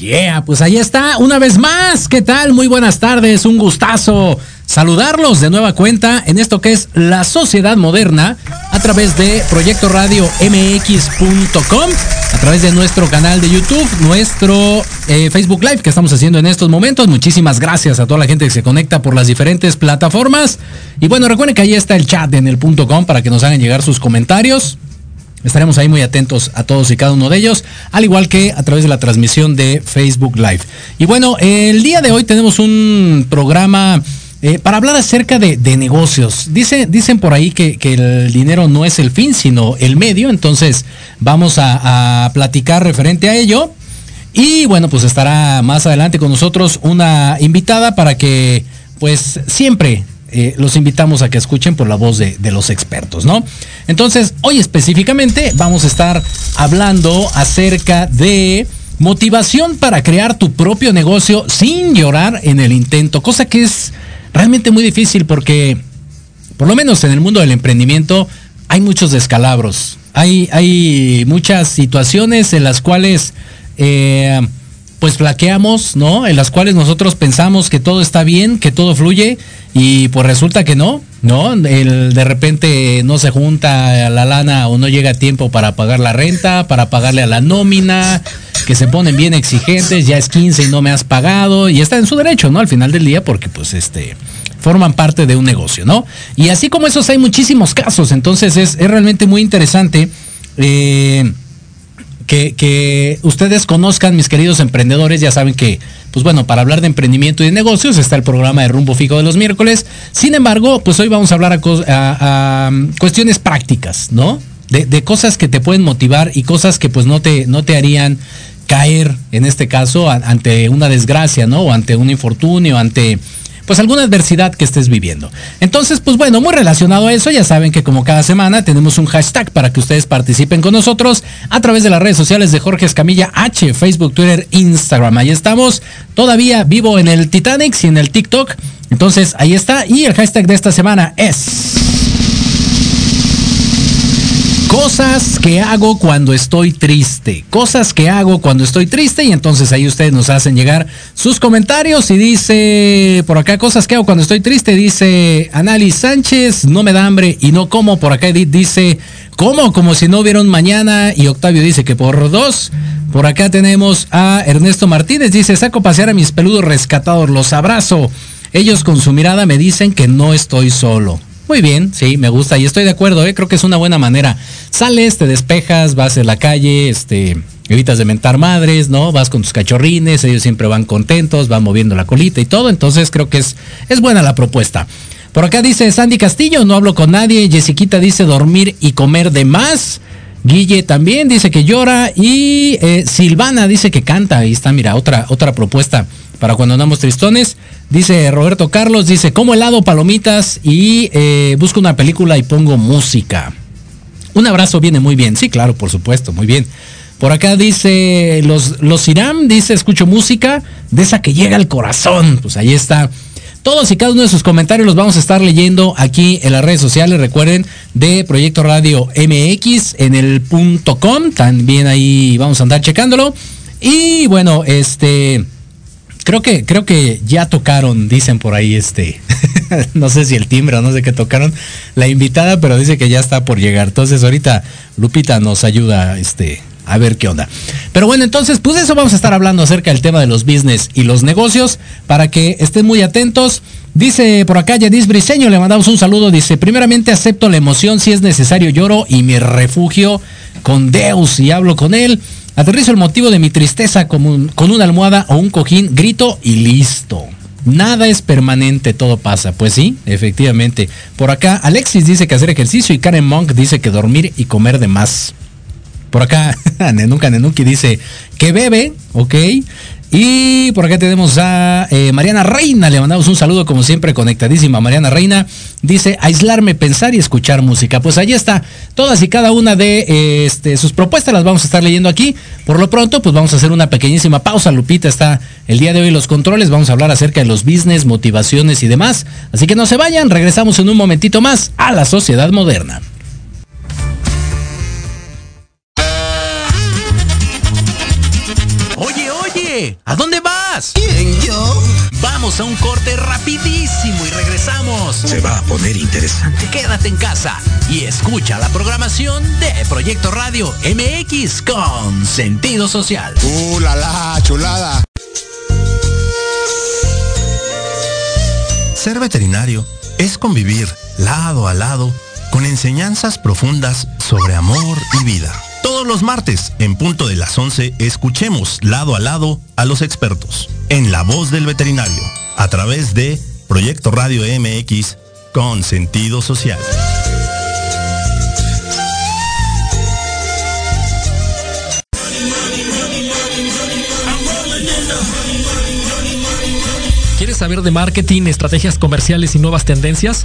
Yeah, pues ahí está, una vez más. ¿Qué tal? Muy buenas tardes, un gustazo saludarlos de nueva cuenta en esto que es la sociedad moderna a través de Proyecto Radio MX.com, a través de nuestro canal de YouTube, nuestro eh, Facebook Live que estamos haciendo en estos momentos. Muchísimas gracias a toda la gente que se conecta por las diferentes plataformas. Y bueno, recuerden que ahí está el chat en el punto com para que nos hagan llegar sus comentarios. Estaremos ahí muy atentos a todos y cada uno de ellos, al igual que a través de la transmisión de Facebook Live. Y bueno, el día de hoy tenemos un programa eh, para hablar acerca de, negocios. Dice, dicen por ahí que, el dinero no es el fin, sino el medio. Entonces vamos a platicar referente a ello. Y bueno, pues estará más adelante con nosotros una invitada para que pues siempre eh, los invitamos a que escuchen por la voz de, los expertos, ¿no? Entonces, hoy específicamente vamos a estar hablando acerca de motivación para crear tu propio negocio sin llorar en el intento, cosa que es realmente muy difícil porque, por lo menos en el mundo del emprendimiento, hay muchos descalabros, hay, hay muchas situaciones en las cuales... Eh, pues flaqueamos, ¿no? En las cuales nosotros pensamos que todo está bien, que todo fluye y pues resulta que no, ¿no? El, de repente no se junta la lana o no llega tiempo para pagar la renta, para pagarle a la nómina, que se ponen bien exigentes, ya es 15 y no me has pagado y está en su derecho, ¿no? Al final del día porque pues este forman parte de un negocio, ¿no? Y así como esos hay muchísimos casos, entonces es, es realmente muy interesante. Eh, que, ustedes conozcan, mis queridos emprendedores, ya saben que, pues bueno, para hablar de emprendimiento y de negocios está el programa de rumbo fijo de los miércoles. Sin embargo, pues hoy vamos a hablar a, cuestiones prácticas, ¿no? De, cosas que te pueden motivar y cosas que pues no te, no te harían caer, en este caso, ante una desgracia, ¿no? O ante un infortunio, ante pues alguna adversidad que estés viviendo. Entonces, pues bueno, muy relacionado a eso, ya saben que como cada semana tenemos un hashtag para que ustedes participen con nosotros a través de las redes sociales de Jorge Escamilla H, Facebook, Twitter, Instagram. Ahí estamos, todavía vivo en el Titanic y en el TikTok. Entonces, ahí está. Y el hashtag de esta semana es... Cosas que hago cuando estoy triste. Cosas que hago cuando estoy triste. Y entonces ahí ustedes nos hacen llegar sus comentarios. Y dice, por acá, cosas que hago cuando estoy triste. Dice Anali Sánchez, no me da hambre y no como. Por acá Edith dice, como como si no un mañana. Y Octavio dice que por dos. Por acá tenemos a Ernesto Martínez. Dice, saco pasear a mis peludos rescatados. Los abrazo. Ellos con su mirada me dicen que no estoy solo. Muy bien, sí, me gusta y estoy de acuerdo, ¿eh? creo que es una buena manera. Sales, te despejas, vas en la calle, este, evitas de mentar madres, ¿no? Vas con tus cachorrines, ellos siempre van contentos, van moviendo la colita y todo, entonces creo que es, es buena la propuesta. Por acá dice Sandy Castillo, no hablo con nadie. Jessiquita dice dormir y comer de más. Guille también dice que llora. Y eh, Silvana dice que canta. Ahí está, mira, otra, otra propuesta para cuando andamos tristones. Dice Roberto Carlos, dice, como helado, palomitas y eh, busco una película y pongo música. Un abrazo viene muy bien. Sí, claro, por supuesto, muy bien. Por acá dice, los, los Iram, dice, escucho música de esa que llega al corazón. Pues ahí está. Todos y cada uno de sus comentarios los vamos a estar leyendo aquí en las redes sociales. Recuerden de Proyecto Radio MX en el punto com. También ahí vamos a andar checándolo. Y bueno, este creo que, creo que ya tocaron, dicen por ahí, este, no sé si el timbre o no sé qué tocaron, la invitada, pero dice que ya está por llegar. Entonces ahorita Lupita nos ayuda, este, a ver qué onda. Pero bueno, entonces, pues eso vamos a estar hablando acerca del tema de los business y los negocios para que estén muy atentos. Dice por acá Yadis Briseño, le mandamos un saludo. Dice, primeramente acepto la emoción, si es necesario lloro y me refugio con Deus y hablo con él. Aterrizo el motivo de mi tristeza con, con una almohada o un cojín, grito y listo. Nada es permanente, todo pasa. Pues sí, efectivamente. Por acá, Alexis dice que hacer ejercicio y Karen Monk dice que dormir y comer de más. Por acá, Nenuka Nenuki dice que bebe, ok. Y por acá tenemos a eh, Mariana Reina, le mandamos un saludo como siempre conectadísima. Mariana Reina dice aislarme, pensar y escuchar música. Pues ahí está, todas y cada una de este, sus propuestas las vamos a estar leyendo aquí. Por lo pronto, pues vamos a hacer una pequeñísima pausa. Lupita está el día de hoy los controles, vamos a hablar acerca de los business, motivaciones y demás. Así que no se vayan, regresamos en un momentito más a la sociedad moderna. ¿A dónde vas? ¿Quién, yo? Vamos a un corte rapidísimo y regresamos. Se va a poner interesante. Quédate en casa y escucha la programación de Proyecto Radio MX con sentido social. ¡Uh, la, la chulada! Ser veterinario es convivir lado a lado con enseñanzas profundas sobre amor y vida. Todos los martes, en punto de las 11, escuchemos lado a lado a los expertos, en la voz del veterinario, a través de Proyecto Radio MX con sentido social. ¿Quieres saber de marketing, estrategias comerciales y nuevas tendencias?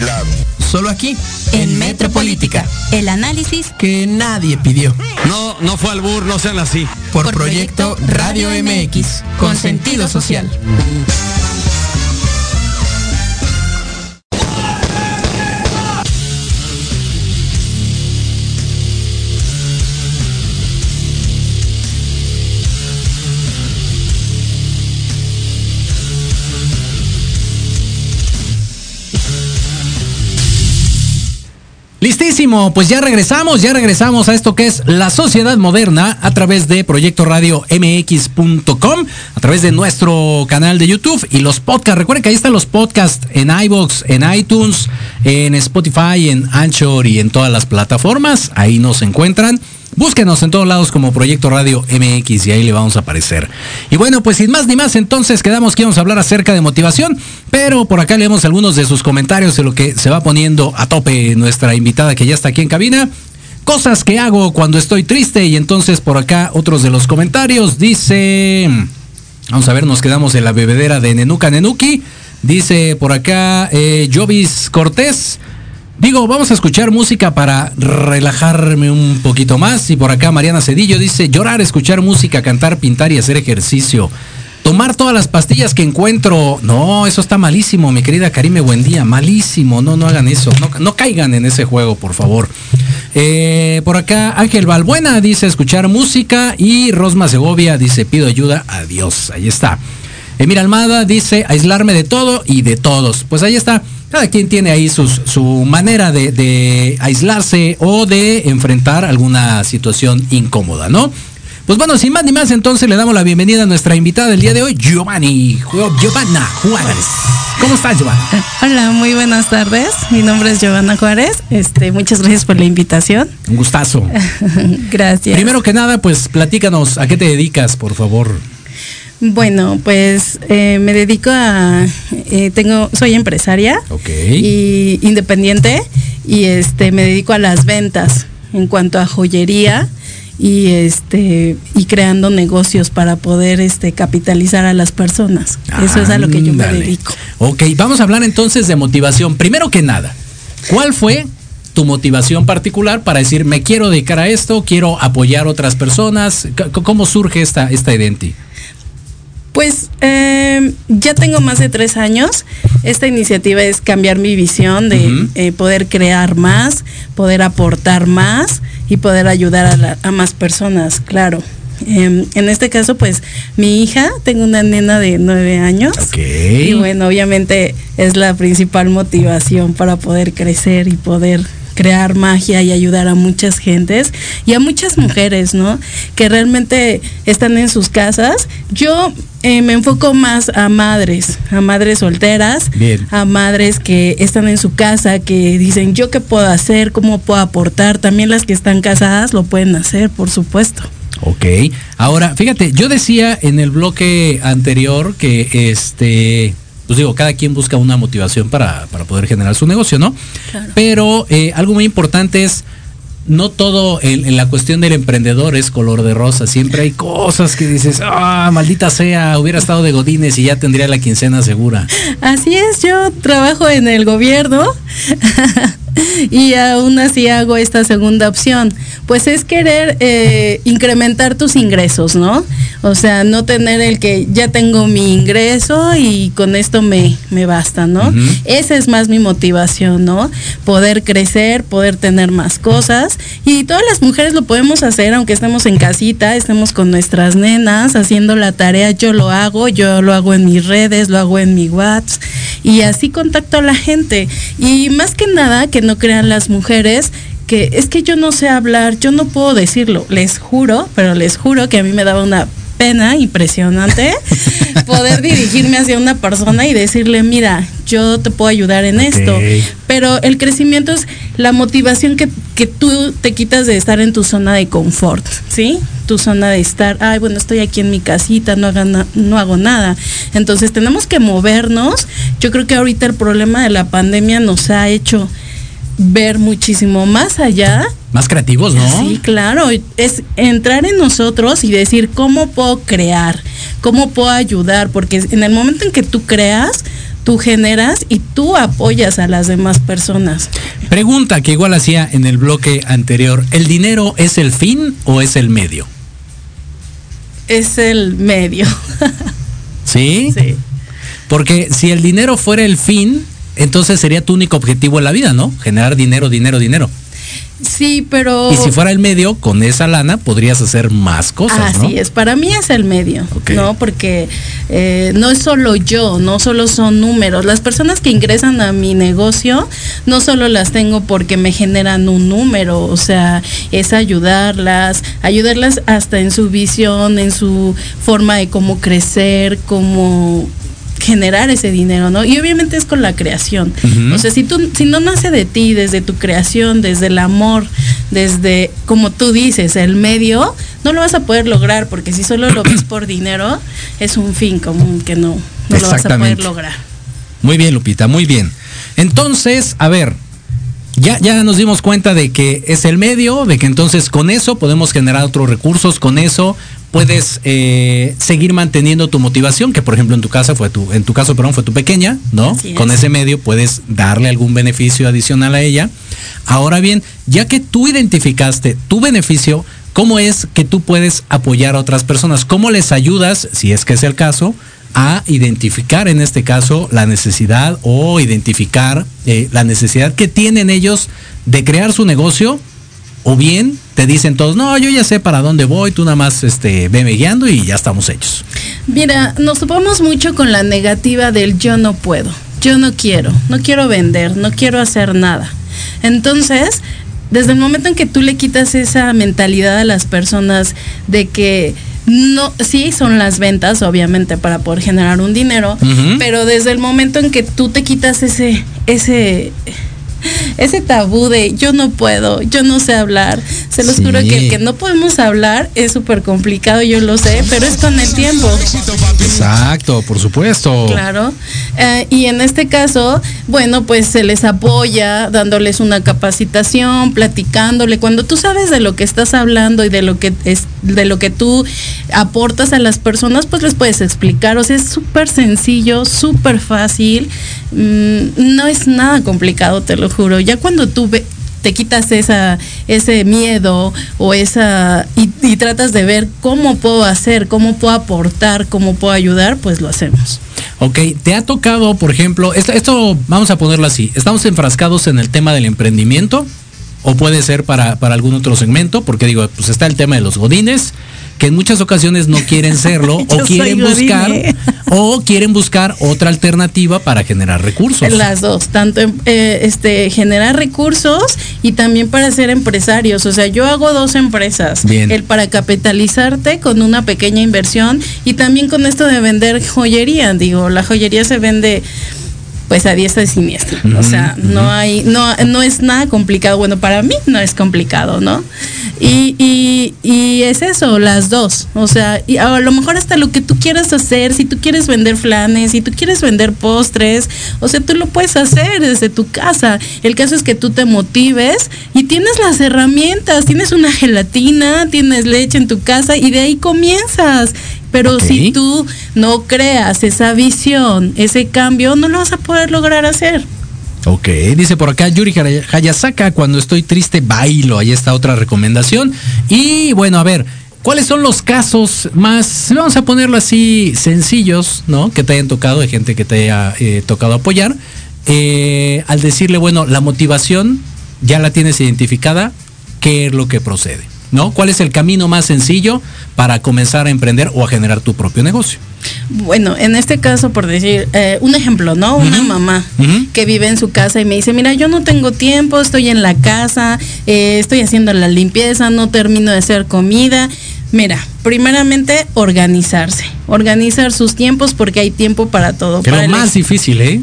lado. Solo aquí, en Metropolítica, el análisis que nadie pidió. No, no fue al bur, no sean así. Por, Por proyecto, proyecto Radio MX, con sentido social. Pues ya regresamos, ya regresamos a esto que es la sociedad moderna a través de Proyecto Radio MX.com, a través de nuestro canal de YouTube y los podcasts. Recuerden que ahí están los podcasts en iBox, en iTunes, en Spotify, en Anchor y en todas las plataformas. Ahí nos encuentran. Búsquenos en todos lados como Proyecto Radio MX y ahí le vamos a aparecer. Y bueno, pues sin más ni más, entonces quedamos que íbamos a hablar acerca de motivación, pero por acá leemos algunos de sus comentarios de lo que se va poniendo a tope nuestra invitada que ya está aquí en cabina. Cosas que hago cuando estoy triste y entonces por acá otros de los comentarios dice... Vamos a ver, nos quedamos en la bebedera de Nenuca Nenuki. Dice por acá eh, Jovis Cortés. Digo, vamos a escuchar música para relajarme un poquito más. Y por acá Mariana Cedillo dice, llorar, escuchar música, cantar, pintar y hacer ejercicio. Tomar todas las pastillas que encuentro. No, eso está malísimo, mi querida Karime, buen día. Malísimo, no, no hagan eso. No, no caigan en ese juego, por favor. Eh, por acá Ángel Balbuena dice, escuchar música. Y Rosma Segovia dice, pido ayuda a Dios. Ahí está. Emir Almada dice, aislarme de todo y de todos. Pues ahí está cada quien tiene ahí sus, su manera de, de, aislarse o de enfrentar alguna situación incómoda, ¿no? Pues bueno, sin más ni más, entonces le damos la bienvenida a nuestra invitada del día de hoy, Giovanni, Giovanna Juárez. ¿Cómo estás, Giovanna? Hola, muy buenas tardes. Mi nombre es Giovanna Juárez. Este, muchas gracias por la invitación. Un gustazo. gracias. Primero que nada, pues platícanos, ¿a qué te dedicas, por favor? Bueno, pues eh, me dedico a, eh, tengo, soy empresaria y independiente y este me dedico a las ventas en cuanto a joyería y este y creando negocios para poder este capitalizar a las personas. Eso es a lo que yo me dedico. Ok, vamos a hablar entonces de motivación. Primero que nada, ¿cuál fue tu motivación particular para decir me quiero dedicar a esto, quiero apoyar a otras personas? ¿Cómo surge esta, esta identidad? Pues eh, ya tengo más de tres años. Esta iniciativa es cambiar mi visión de eh, poder crear más, poder aportar más y poder ayudar a, más personas, claro. Em, en este caso, pues mi hija, tengo una nena de nueve años. Y bueno, obviamente es la principal motivación para poder crecer y poder crear magia y ayudar a muchas gentes y a muchas mujeres, ¿no? Que realmente están en sus casas. Yo eh, me enfoco más a madres, a madres solteras, a madres que están en su casa, que dicen, yo qué puedo hacer, cómo puedo aportar. También las que están casadas lo pueden hacer, por supuesto. Ok, ahora fíjate, yo decía en el bloque anterior que este pues digo, cada quien busca una motivación para, poder generar su negocio, ¿no? Pero eh, algo muy importante es, no todo en, la cuestión del emprendedor es color de rosa. Siempre hay cosas que dices, ah, maldita sea, hubiera estado de Godines y ya tendría la quincena segura. Así es, yo trabajo en el gobierno. y aún así hago esta segunda opción. Pues es querer eh, incrementar tus ingresos, ¿no? O sea, no tener el que ya tengo mi ingreso y con esto me, me basta, ¿no? Esa es más mi motivación, ¿no? Poder crecer, poder tener más cosas. Y todas las mujeres lo podemos hacer, aunque estemos en casita, estemos con nuestras nenas, haciendo la tarea, yo lo hago, yo lo hago en mis redes, lo hago en mi WhatsApp. Y así contacto a la gente. Y más que nada, que no crean las mujeres que es que yo no sé hablar, yo no puedo decirlo, les juro, pero les juro que a mí me daba una pena impresionante poder dirigirme hacia una persona y decirle, mira, yo te puedo ayudar en esto. Pero el crecimiento es la motivación que, que, tú te quitas de estar en tu zona de confort, ¿sí? Tu zona de estar, ay, bueno, estoy aquí en mi casita, no, haga no hago nada. Entonces tenemos que movernos. Yo creo que ahorita el problema de la pandemia nos ha hecho ver muchísimo más allá. Más creativos, ¿no? Sí, claro. Es entrar en nosotros y decir cómo puedo crear, cómo puedo ayudar, porque en el momento en que tú creas, tú generas y tú apoyas a las demás personas. Pregunta que igual hacía en el bloque anterior, ¿el dinero es el fin o es el medio? Es el medio. ¿Sí? Sí. Porque si el dinero fuera el fin, entonces sería tu único objetivo en la vida, ¿no? Generar dinero, dinero, dinero. Sí, pero... Y si fuera el medio, con esa lana podrías hacer más cosas, Así es, para mí es el medio, ¿no? Porque eh, no es solo yo, no solo son números. Las personas que ingresan a mi negocio, no solo las tengo porque me generan un número, o sea, es ayudarlas, ayudarlas hasta en su visión, en su forma de cómo crecer, cómo generar ese dinero, ¿no? Y obviamente es con la creación. O sea, si tú, si no nace de ti, desde tu creación, desde el amor, desde, como tú dices, el medio, no lo vas a poder lograr, porque si solo lo ves por dinero, es un fin común que no, no lo vas a poder lograr. Muy bien, Lupita, muy bien. Entonces, a ver, ya, ya nos dimos cuenta de que es el medio, de que entonces con eso podemos generar otros recursos, con eso puedes eh, seguir manteniendo tu motivación, que por ejemplo en tu casa fue tu, en tu caso, perdón, fue tu pequeña, ¿no? Con ese medio puedes darle algún beneficio adicional a ella. Ahora bien, ya que tú identificaste tu beneficio, ¿cómo es que tú puedes apoyar a otras personas? ¿Cómo les ayudas, si es que es el caso, a identificar en este caso la necesidad o identificar eh, la necesidad que tienen ellos de crear su negocio o bien te dicen todos, no, yo ya sé para dónde voy, tú nada más este, veme guiando y ya estamos hechos. Mira, nos topamos mucho con la negativa del yo no puedo, yo no quiero, no quiero vender, no quiero hacer nada. Entonces, desde el momento en que tú le quitas esa mentalidad a las personas de que no, sí son las ventas, obviamente, para poder generar un dinero, pero desde el momento en que tú te quitas ese, ese, ese tabú de yo no puedo, yo no sé hablar, se los Sí. juro que el que no podemos hablar es súper complicado, yo lo sé, pero es con el tiempo. Exacto, por supuesto. Claro. Eh, y en este caso, bueno, pues se les apoya dándoles una capacitación, platicándole. Cuando tú sabes de lo que estás hablando y de lo que es, de lo que tú aportas a las personas, pues les puedes explicar. O sea, es súper sencillo, súper fácil. Mm, no es nada complicado, te lo juro. Ya cuando tú ve- te quitas esa, ese miedo o esa y, y tratas de ver cómo puedo hacer, cómo puedo aportar, cómo puedo ayudar, pues lo hacemos. Ok, te ha tocado, por ejemplo, esto, esto vamos a ponerlo así, estamos enfrascados en el tema del emprendimiento o puede ser para, para algún otro segmento, porque digo, pues está el tema de los godines, que en muchas ocasiones no quieren serlo o quieren buscar. O quieren buscar otra alternativa para generar recursos. Las dos, tanto eh, este generar recursos y también para ser empresarios. O sea, yo hago dos empresas. Bien. El para capitalizarte con una pequeña inversión y también con esto de vender joyería. Digo, la joyería se vende pues a diestra y siniestra. O sea, no hay, no, no es nada complicado. Bueno, para mí no es complicado, ¿no? Y, y, y es eso, las dos. O sea, y a lo mejor hasta lo que tú quieras hacer, si tú quieres vender flanes, si tú quieres vender postres, o sea, tú lo puedes hacer desde tu casa. El caso es que tú te motives y tienes las herramientas, tienes una gelatina, tienes leche en tu casa y de ahí comienzas. Pero si tú no creas esa visión, ese cambio, no lo vas a poder lograr hacer. Ok, dice por acá Yuri Haya- Hayasaka, cuando estoy triste bailo, ahí está otra recomendación. Y bueno, a ver, ¿cuáles son los casos más, vamos a ponerlo así, sencillos, ¿no? Que te hayan tocado, de gente que te haya eh, tocado apoyar. Eh, al decirle, bueno, la motivación ya la tienes identificada, ¿qué es lo que procede? ¿No? ¿Cuál es el camino más sencillo para comenzar a emprender o a generar tu propio negocio? Bueno, en este caso, por decir, eh, un ejemplo, ¿no? Una mamá que vive en su casa y me dice, mira, yo no tengo tiempo, estoy en la casa, eh, estoy haciendo la limpieza, no termino de hacer comida. Mira, primeramente organizarse, organizar sus tiempos porque hay tiempo para todo. Que para el más difícil, ¿eh?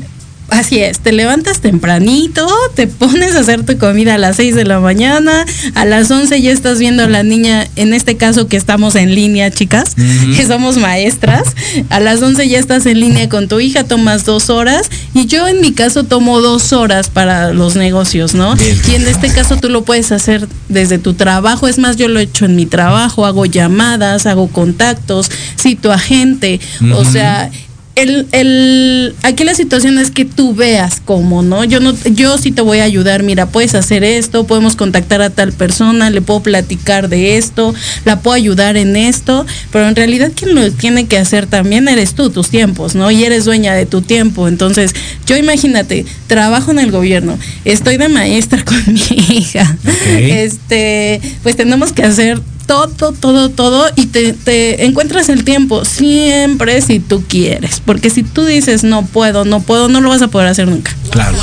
Así es, te levantas tempranito, te pones a hacer tu comida a las 6 de la mañana, a las 11 ya estás viendo a la niña, en este caso que estamos en línea, chicas, que somos maestras, a las 11 ya estás en línea con tu hija, tomas dos horas y yo en mi caso tomo dos horas para los negocios, ¿no? Y en este caso tú lo puedes hacer desde tu trabajo, es más, yo lo he hecho en mi trabajo, hago llamadas, hago contactos, cito a gente, o sea, el, el, aquí la situación es que tú veas cómo, ¿no? Yo no, yo sí te voy a ayudar, mira, puedes hacer esto, podemos contactar a tal persona, le puedo platicar de esto, la puedo ayudar en esto, pero en realidad quien lo tiene que hacer también eres tú, tus tiempos, ¿no? Y eres dueña de tu tiempo. Entonces, yo imagínate, trabajo en el gobierno, estoy de maestra con mi hija. Este, pues tenemos que hacer todo, todo, todo y te, te encuentras el tiempo siempre si tú quieres. Porque si tú dices no puedo, no puedo, no lo vas a poder hacer nunca. Claro.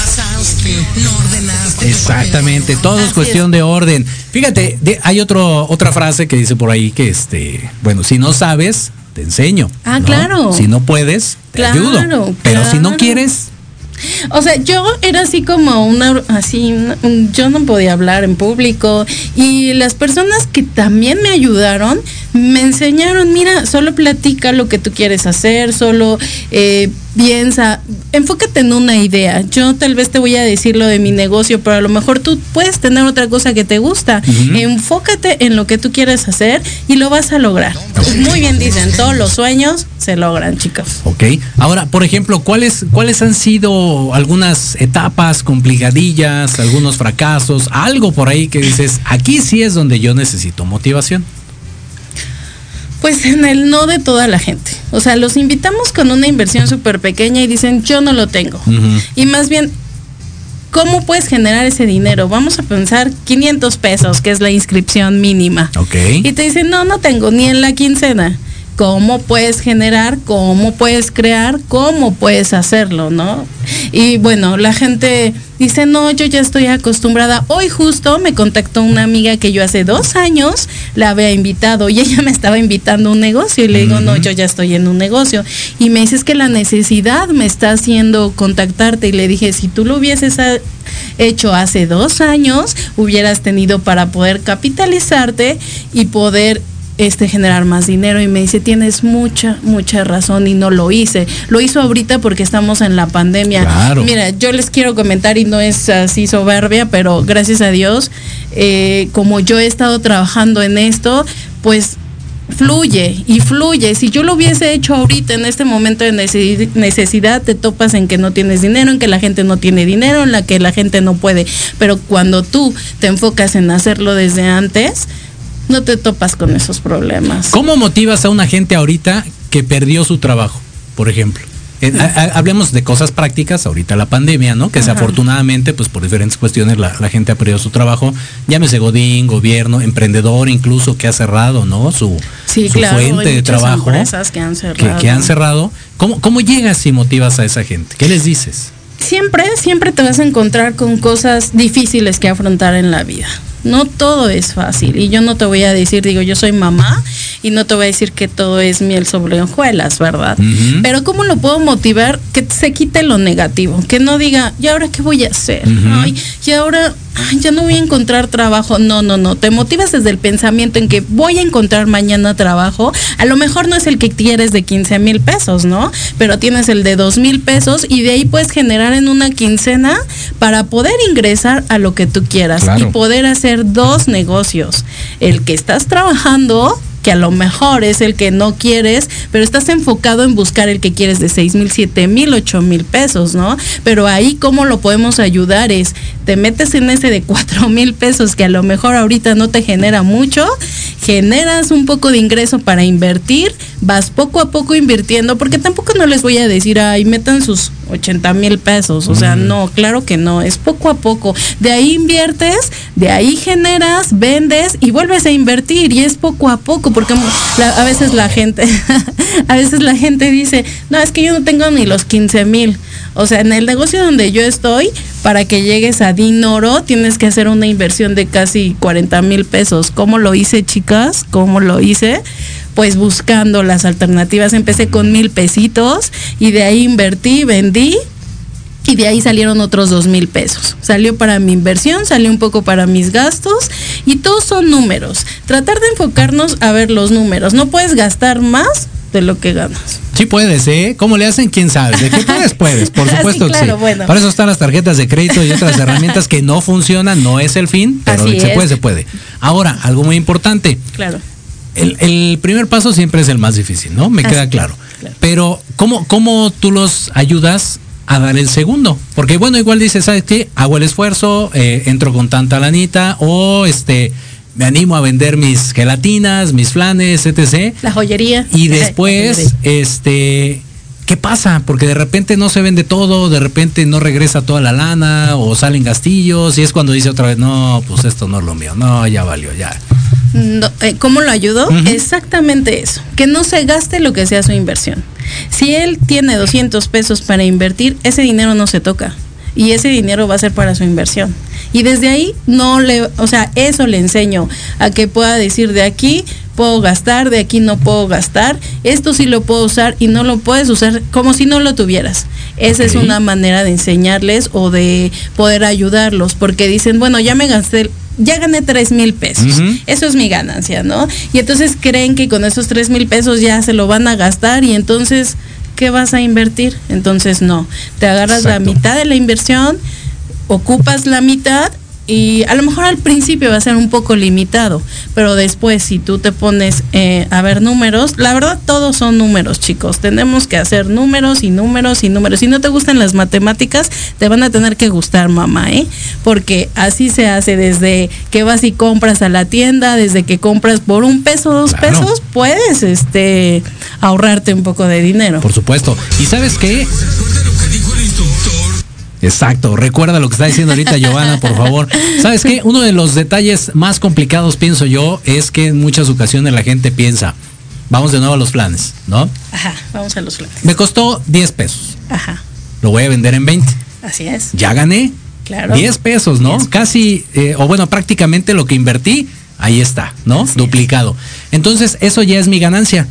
Exactamente, todo es cuestión de orden. Fíjate, de- hay otro, otra frase que dice por ahí que este, bueno, si no sabes, te enseño. Ah, ¿no? claro. Si no puedes, te Claro, ayudo. Pero si no quieres, O sea, yo era así como una, así, yo no podía hablar en público y las personas que también me ayudaron me enseñaron, mira, solo platica lo que tú quieres hacer, solo eh, piensa, enfócate en una idea. Yo tal vez te voy a decir lo de mi negocio, pero a lo mejor tú puedes tener otra cosa que te gusta. Enfócate en lo que tú quieres hacer y lo vas a lograr. Muy bien dicen, todos los sueños se logran, chicos. ok. Ahora, por ejemplo, ¿cuáles, cuáles han sido algunas etapas complicadillas, algunos fracasos, algo por ahí que dices, aquí sí es donde yo necesito motivación? Pues en el no de toda la gente. O sea, los invitamos con una inversión súper pequeña y dicen, yo no lo tengo. Y más bien, ¿cómo puedes generar ese dinero? Vamos a pensar 500 pesos, que es la inscripción mínima. Ok. Y te dicen, no, no tengo ni en la quincena. ¿Cómo puedes generar? ¿Cómo puedes crear? ¿Cómo puedes hacerlo? ¿No? Y bueno, la gente Dice, no, yo ya estoy acostumbrada. Hoy justo me contactó una amiga que yo hace dos años la había invitado y ella me estaba invitando a un negocio y le digo, no, yo ya estoy en un negocio. Y me dice, es que la necesidad me está haciendo contactarte y le dije, si tú lo hubieses hecho hace dos años, hubieras tenido para poder capitalizarte y poder este generar más dinero y me dice tienes mucha mucha razón y no lo hice lo hizo ahorita porque estamos en la pandemia Claro. mira yo les quiero comentar y no es así soberbia pero gracias a Dios eh, como yo he estado trabajando en esto pues fluye y fluye. Si yo lo hubiese hecho ahorita en este momento de necesi- necesidad, te topas en que no tienes dinero, en que la gente no tiene dinero, en la que la gente no puede. Pero cuando tú te enfocas en hacerlo desde antes, no te topas con esos problemas. ¿Cómo motivas a una gente ahorita que perdió su trabajo, por ejemplo? Eh, hablemos de cosas prácticas, ahorita la pandemia, ¿no? Que desafortunadamente, pues por diferentes cuestiones, la, la gente ha perdido su trabajo. Llámese Godín, gobierno, emprendedor incluso que ha cerrado, ¿no? Su, Sí, su claro, hay fuente de trabajo empresas que han que, cerrado. que han cerrado. ¿Cómo, ¿Cómo llegas y motivas a esa gente? ¿Qué les dices? Siempre, siempre te vas a encontrar con cosas difíciles que afrontar en la vida. No todo es fácil. Y yo no te voy a decir, digo, yo soy mamá y no te voy a decir que todo es miel sobre hojuelas, ¿verdad? Pero ¿cómo lo puedo motivar? Que se quite lo negativo. Que no diga, ¿y ahora qué voy a hacer? Ay, y ahora ay, ya no voy a encontrar trabajo. No, no, no. Te motivas desde el pensamiento en que voy a encontrar mañana trabajo. A lo mejor no es el que quieres de 15 mil pesos, ¿no? Pero tienes el de 2 mil pesos y de ahí puedes generar en una quincena para poder ingresar a lo que tú quieras Claro. y poder hacer dos negocios. El que estás trabajando que a lo mejor es el que no quieres, pero estás enfocado en buscar el que quieres de 6 mil, 7 mil, 8 mil pesos, ¿no? Pero ahí cómo lo podemos ayudar es, te metes en ese de 4 mil pesos que a lo mejor ahorita no te genera mucho, generas un poco de ingreso para invertir, vas poco a poco invirtiendo, porque tampoco no les voy a decir, ay, metan sus 80 mil pesos, o sea, no, claro que no, es poco a poco. De ahí inviertes, de ahí generas, vendes y vuelves a invertir y es poco a poco, porque a veces la gente, a veces la gente dice, no, es que yo no tengo ni los 15 mil. O sea, en el negocio donde yo estoy, para que llegues a Dinoro, tienes que hacer una inversión de casi 40 mil pesos. ¿Cómo lo hice, chicas? ¿Cómo lo hice? Pues buscando las alternativas. Empecé con mil pesitos y de ahí invertí, vendí y de ahí salieron otros dos mil pesos. Salió para mi inversión, salió un poco para mis gastos y todos son números. Tratar de enfocarnos a ver los números. No puedes gastar más de lo que ganas. Sí puedes, ¿eh? ¿Cómo le hacen? ¿Quién sabe? ¿De qué puedes? Puedes, por Sí, supuesto que claro, sí. bueno. Para eso están las tarjetas de crédito y otras herramientas que no funcionan, no es el fin, pero Así se es. puede, se puede. Ahora, algo muy importante. Claro. El, el primer paso siempre es el más difícil, ¿no? Me Así queda claro. Pero, ¿cómo, ¿cómo tú los ayudas a dar el segundo? Porque, bueno, igual dices, ¿sabes qué? Hago el esfuerzo, eh, entro con tanta lanita, o este, me animo a vender mis gelatinas, mis flanes, etc. La joyería. Y después, este, ¿qué pasa? Porque de repente no se vende todo, de repente no regresa toda la lana, o salen gastillos, y es cuando dice otra vez, no, pues esto no es lo mío, no, ya valió, ya. No, eh, ¿Cómo lo ayudo? Ujú. Exactamente eso, que no se gaste lo que sea su inversión. Si él tiene 200 pesos para invertir, ese dinero no se toca y ese dinero va a ser para su inversión. Y desde ahí no le, o sea, eso le enseño a que pueda decir de aquí puedo gastar, de aquí no puedo gastar, esto sí lo puedo usar y no lo puedes usar como si no lo tuvieras. Esa es una manera de enseñarles o de poder ayudarlos, porque dicen, bueno, ya me gasté, ya gané tres mil pesos, eso es mi ganancia, ¿no? Y entonces creen que con esos tres mil pesos ya se lo van a gastar y entonces, ¿qué vas a invertir? Entonces no, te agarras la mitad de la inversión, ocupas la mitad y a lo mejor al principio va a ser un poco limitado, pero después si tú te pones eh, a ver números, la verdad todos son números chicos, tenemos que hacer números y números y números. Si no te gustan las matemáticas, te van a tener que gustar mamá, ¿eh? Porque así se hace desde que vas y compras a la tienda, desde que compras por un peso, dos Claro. pesos, puedes este ahorrarte un poco de dinero. Por supuesto. ¿Y sabes qué? Exacto, recuerda lo que está diciendo ahorita Giovanna, por favor. ¿Sabes qué? Uno de los detalles más complicados, pienso yo, es que en muchas ocasiones la gente piensa, vamos de nuevo a los planes, ¿no? Ajá, vamos a los planes. Me costó 10 pesos, Ajá, lo voy a vender en 20. así es. Ya gané, Claro. 10 pesos, ¿no? Casi, eh, o bueno, prácticamente lo que invertí, ahí está, ¿no? Duplicado. Entonces, eso ya es mi ganancia.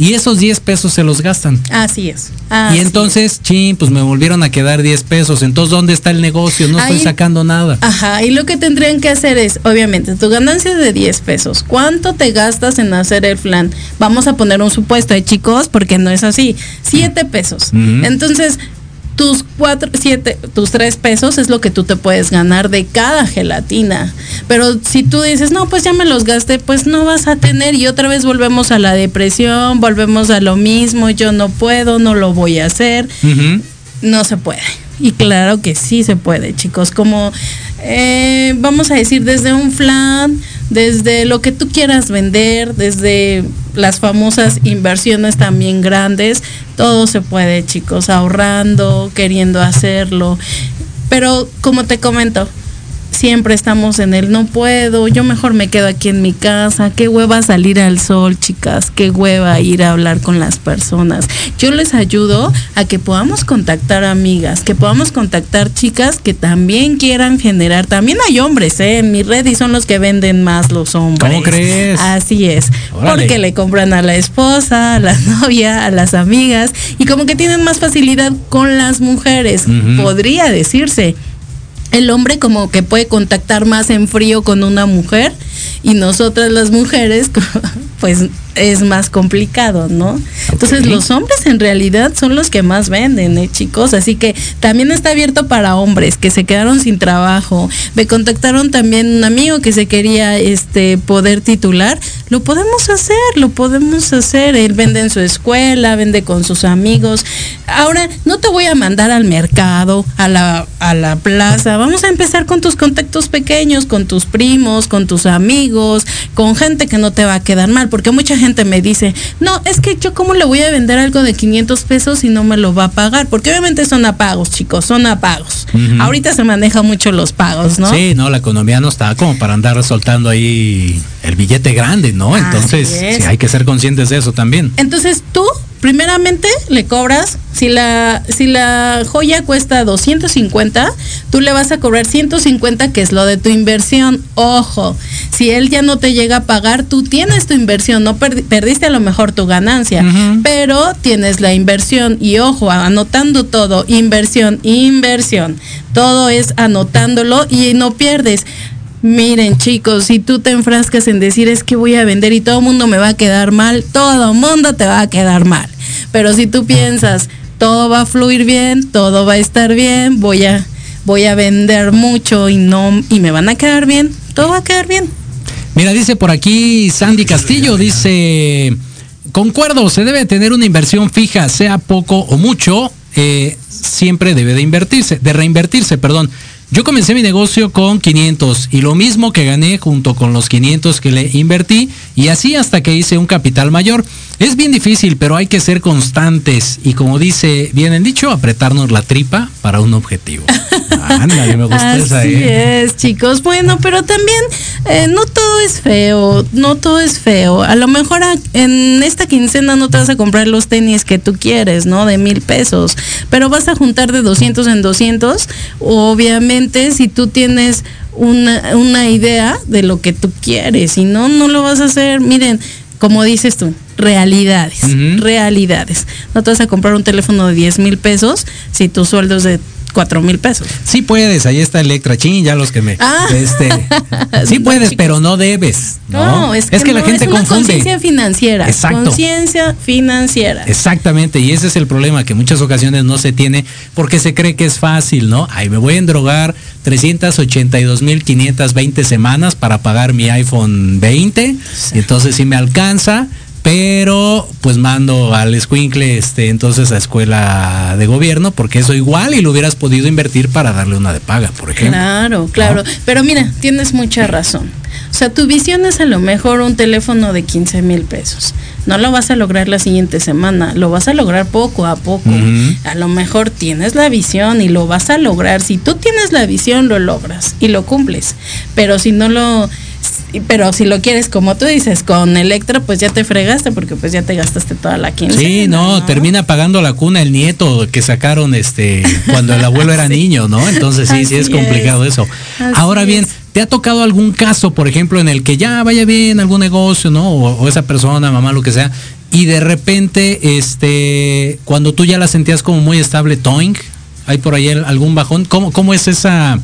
Y esos 10 pesos se los gastan. Así es. y entonces, chin, pues me volvieron a quedar 10 pesos. Entonces, ¿dónde está el negocio? No estoy sacando nada. Ajá, y lo que tendrían que hacer es, obviamente, tu ganancia es de 10 pesos. ¿Cuánto te gastas en hacer el flan? Vamos a poner un supuesto, ¿eh, chicos? Porque no es así. 7 pesos. Entonces, tus cuatro, siete, tus tres pesos es lo que tú te puedes ganar de cada gelatina. Pero si tú dices, no, pues ya me los gasté, pues no vas a tener. Y otra vez volvemos a la depresión, volvemos a lo mismo, yo no puedo, no lo voy a hacer no se puede. Y claro que sí se puede, chicos. Como eh, vamos a decir, desde un flan, desde lo que tú quieras vender, desde las famosas inversiones también grandes, todo se puede, chicos, ahorrando, queriendo hacerlo. Pero como te comento, siempre estamos en el no puedo, yo mejor me quedo aquí en mi casa, qué hueva salir al sol, chicas, qué hueva ir a hablar con las personas. Yo les ayudo a que podamos contactar amigas, que podamos contactar chicas que también quieran generar, también hay hombres, ¿eh? en mi red y son los que venden más los hombres. ¿Cómo crees? Así es, Órale. porque le compran a la esposa, a la novia, a las amigas y como que tienen más facilidad con las mujeres, podría decirse el hombre como que puede contactar más en frío con una mujer y nosotras las mujeres pues es más complicado, ¿no? Entonces los hombres en realidad son los que más venden, ¿eh, chicos? Así que también está abierto para hombres que se quedaron sin trabajo. Me contactaron también un amigo que se quería este poder titular. Lo podemos hacer, lo podemos hacer. Él vende en su escuela, vende con sus amigos. Ahora, no te voy a mandar al mercado, a la, a la plaza. Vamos a empezar con tus contactos pequeños, con tus primos, con tus amigos, con gente que no te va a quedar mal. Porque mucha gente me dice, no, es que yo cómo le voy a vender algo de 500 pesos y no me lo va a pagar. Porque obviamente son a pagos, chicos, son a pagos. Ujú. Ahorita se maneja mucho los pagos, ¿no? Sí, no, la economía no está como para andar soltando ahí el billete grande, ¿no? Así Entonces, sí, hay que ser conscientes de eso también. Entonces tú, primeramente, le cobras, si la, si la joya cuesta 250, tú le vas a cobrar 150, que es lo de tu inversión. Ojo, si él ya no te llega a pagar, tú tienes tu inversión, no perdi- perdiste a lo mejor tu ganancia, pero tienes la inversión. Y ojo, anotando todo, inversión, inversión. Todo es anotándolo y no pierdes. Miren chicos, si tú te enfrascas en decir es que voy a vender y todo el mundo me va a quedar mal, todo el mundo te va a quedar mal. Pero si tú piensas, todo va a fluir bien, todo va a estar bien, voy a, voy a vender mucho y no, y me van a quedar bien, todo va a quedar bien. Mira, dice por aquí Sandy Castillo, dice, concuerdo, se debe tener una inversión fija, sea poco o mucho, eh, siempre debe de invertirse, de reinvertirse, perdón. Yo comencé mi negocio con 500 y lo mismo que gané junto con los 500 que le invertí y así hasta que hice un capital mayor. Es bien difícil, pero hay que ser constantes y como dice bien el dicho, apretarnos la tripa para un objetivo. Ándale, me gusta Así esa, ¿eh? es, chicos. Bueno, pero también eh, no todo es feo, no todo es feo. A lo mejor a- en esta quincena no te vas a comprar los tenis que tú quieres, ¿no? De mil pesos, pero vas a juntar de 200 en 200. Obviamente, si tú tienes una, una idea de lo que tú quieres, si no, no lo vas a hacer. Miren, como dices tú, realidades, realidades. No te vas a comprar un teléfono de 10 mil pesos si tu sueldo es de 4 mil pesos. Sí puedes, ahí está Electra Chin, ya los que me. Ah. Este, sí puedes, pero no debes. No, No, es que, la no, gente es una confunde. conciencia financiera. Exacto. Conciencia financiera. Exactamente, y ese es el problema que en muchas ocasiones no se tiene porque se cree que es fácil, ¿no? Ay, me voy a endrogar 382.520 semanas para pagar mi iPhone 20, y entonces sí me alcanza, pero pues mando al escuincle este entonces a escuela de gobierno porque eso igual y lo hubieras podido invertir para darle una de paga, por ejemplo. Claro, claro. Pero mira, tienes mucha razón. O sea, tu visión es a lo mejor un teléfono de 15 mil pesos. No lo vas a lograr la siguiente semana, lo vas a lograr poco a poco. A lo mejor tienes la visión y lo vas a lograr. Si tú tienes la visión, lo logras y lo cumples. Pero si no lo... pero si lo quieres como tú dices, con Electra, pues ya te fregaste porque pues ya te gastaste toda la quincena. Sí, no, termina pagando la cuna el nieto que sacaron este cuando el abuelo era niño, ¿no? Entonces sí, sí es complicado es. eso. Así Ahora bien, es. ¿te ha tocado algún caso, por ejemplo, en el que ya vaya bien algún negocio, ¿no? O, o esa persona, mamá, lo que sea, y de repente, este, cuando tú ya la sentías como muy estable, toing, hay por ahí algún bajón, ¿cómo, cómo es esa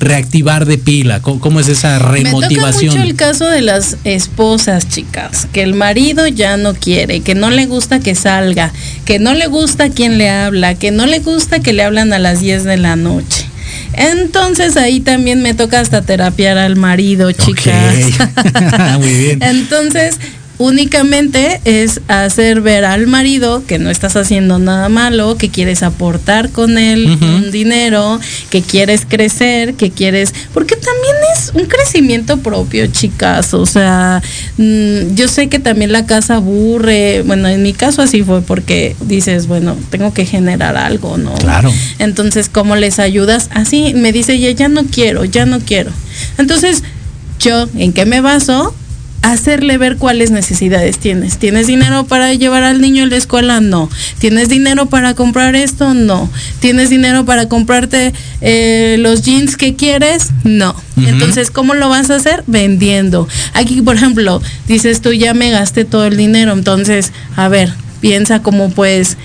reactivar de pila? ¿Cómo, cómo es esa Me toca remotivación? mucho el caso de las esposas, chicas, que el marido ya no quiere, que no le gusta que salga, que no le gusta quien le habla, que no le gusta que le hablan a las 10 de la noche. Entonces ahí también me toca hasta terapiar al marido, chicas. Muy bien. Entonces, únicamente es hacer ver al marido que no estás haciendo nada malo, que quieres aportar con él un dinero, que quieres crecer, que quieres, porque también es un crecimiento propio, chicas, o sea, mm, yo sé que también la casa aburre, bueno, en mi caso así fue porque dices, bueno, tengo que generar algo, ¿no? Claro. Entonces, ¿cómo les ayudas? Así me dice ella, ya no quiero, ya no quiero. Entonces, yo, ¿en qué me baso? Hacerle ver cuáles necesidades tienes. ¿Tienes dinero para llevar al niño a la escuela? No. ¿Tienes dinero para comprar esto? No. ¿Tienes dinero para comprarte eh, los jeans que quieres? No. Entonces, ¿cómo lo vas a hacer? Vendiendo. Aquí, por ejemplo, dices tú, ya me gasté todo el dinero. Entonces, a ver, piensa cómo puedes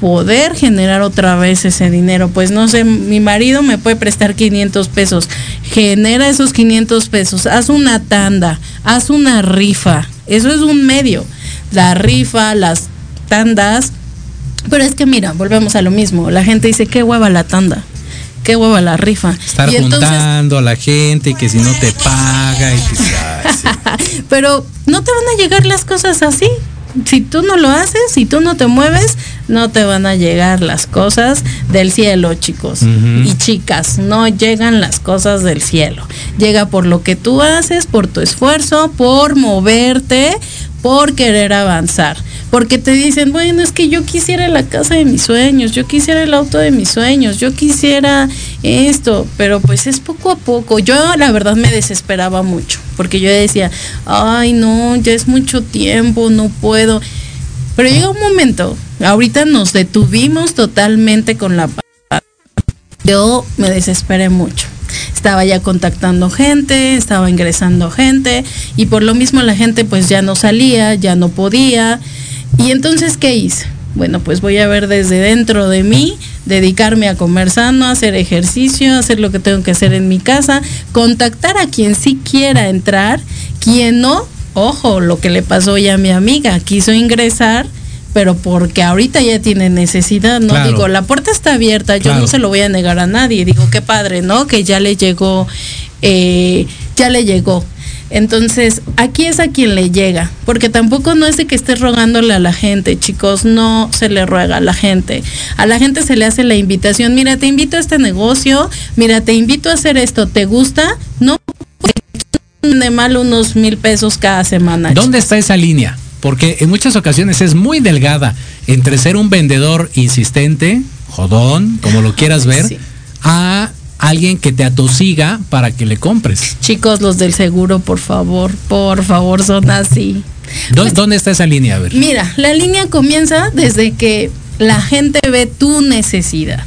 poder generar otra vez ese dinero. Pues no sé, mi marido me puede prestar 500 pesos. Genera esos 500 pesos. Haz una tanda, haz una rifa. Eso es un medio. La rifa, las tandas. Pero es que mira, volvemos a lo mismo. La gente dice, qué hueva la tanda. Qué hueva la rifa. Estar Y entonces- juntando a la gente y que si no te paga y que si- ay, sí. Pero no te van a llegar las cosas así. Si tú no lo haces, si tú no te mueves, no te van a llegar las cosas del cielo, chicos. Y chicas, no llegan las cosas del cielo. Llega por lo que tú haces, por tu esfuerzo, por moverte, por querer avanzar. Porque te dicen, bueno, es que yo quisiera la casa de mis sueños, yo quisiera el auto de mis sueños, yo quisiera esto, pero pues es poco a poco. Yo la verdad me desesperaba mucho, porque yo decía, ay no, ya es mucho tiempo, no puedo. Pero llega un momento, ahorita nos detuvimos totalmente con la yo me desesperé mucho. Estaba ya contactando gente, estaba ingresando gente y por lo mismo la gente pues ya no salía, ya no podía. Y entonces, ¿qué hice? Bueno, pues voy a ver desde dentro de mí, dedicarme a comer sano, hacer ejercicio, hacer lo que tengo que hacer en mi casa, contactar a quien sí quiera entrar, quien no, ojo, lo que le pasó ya a mi amiga, quiso ingresar, pero porque ahorita ya tiene necesidad, no Claro. digo, la puerta está abierta, yo no se lo voy a negar a nadie, digo, qué padre, ¿no? Que ya le llegó, eh, ya le llegó. Entonces, aquí es a quien le llega, porque tampoco no es de que estés rogándole a la gente, chicos, no se le ruega a la gente. A la gente se le hace la invitación, mira, te invito a este negocio, mira, te invito a hacer esto, ¿te gusta? No, de mal unos mil pesos cada semana. ¿Dónde está esa línea? Porque en muchas ocasiones es muy delgada entre ser un vendedor insistente, jodón, como lo quieras ver, Sí. a alguien que te atosiga para que le compres. Chicos, los del seguro, por favor, por favor, son así. ¿Dó- ¿Dónde está esa línea? A ver. Mira, la línea comienza desde que la gente ve tu necesidad.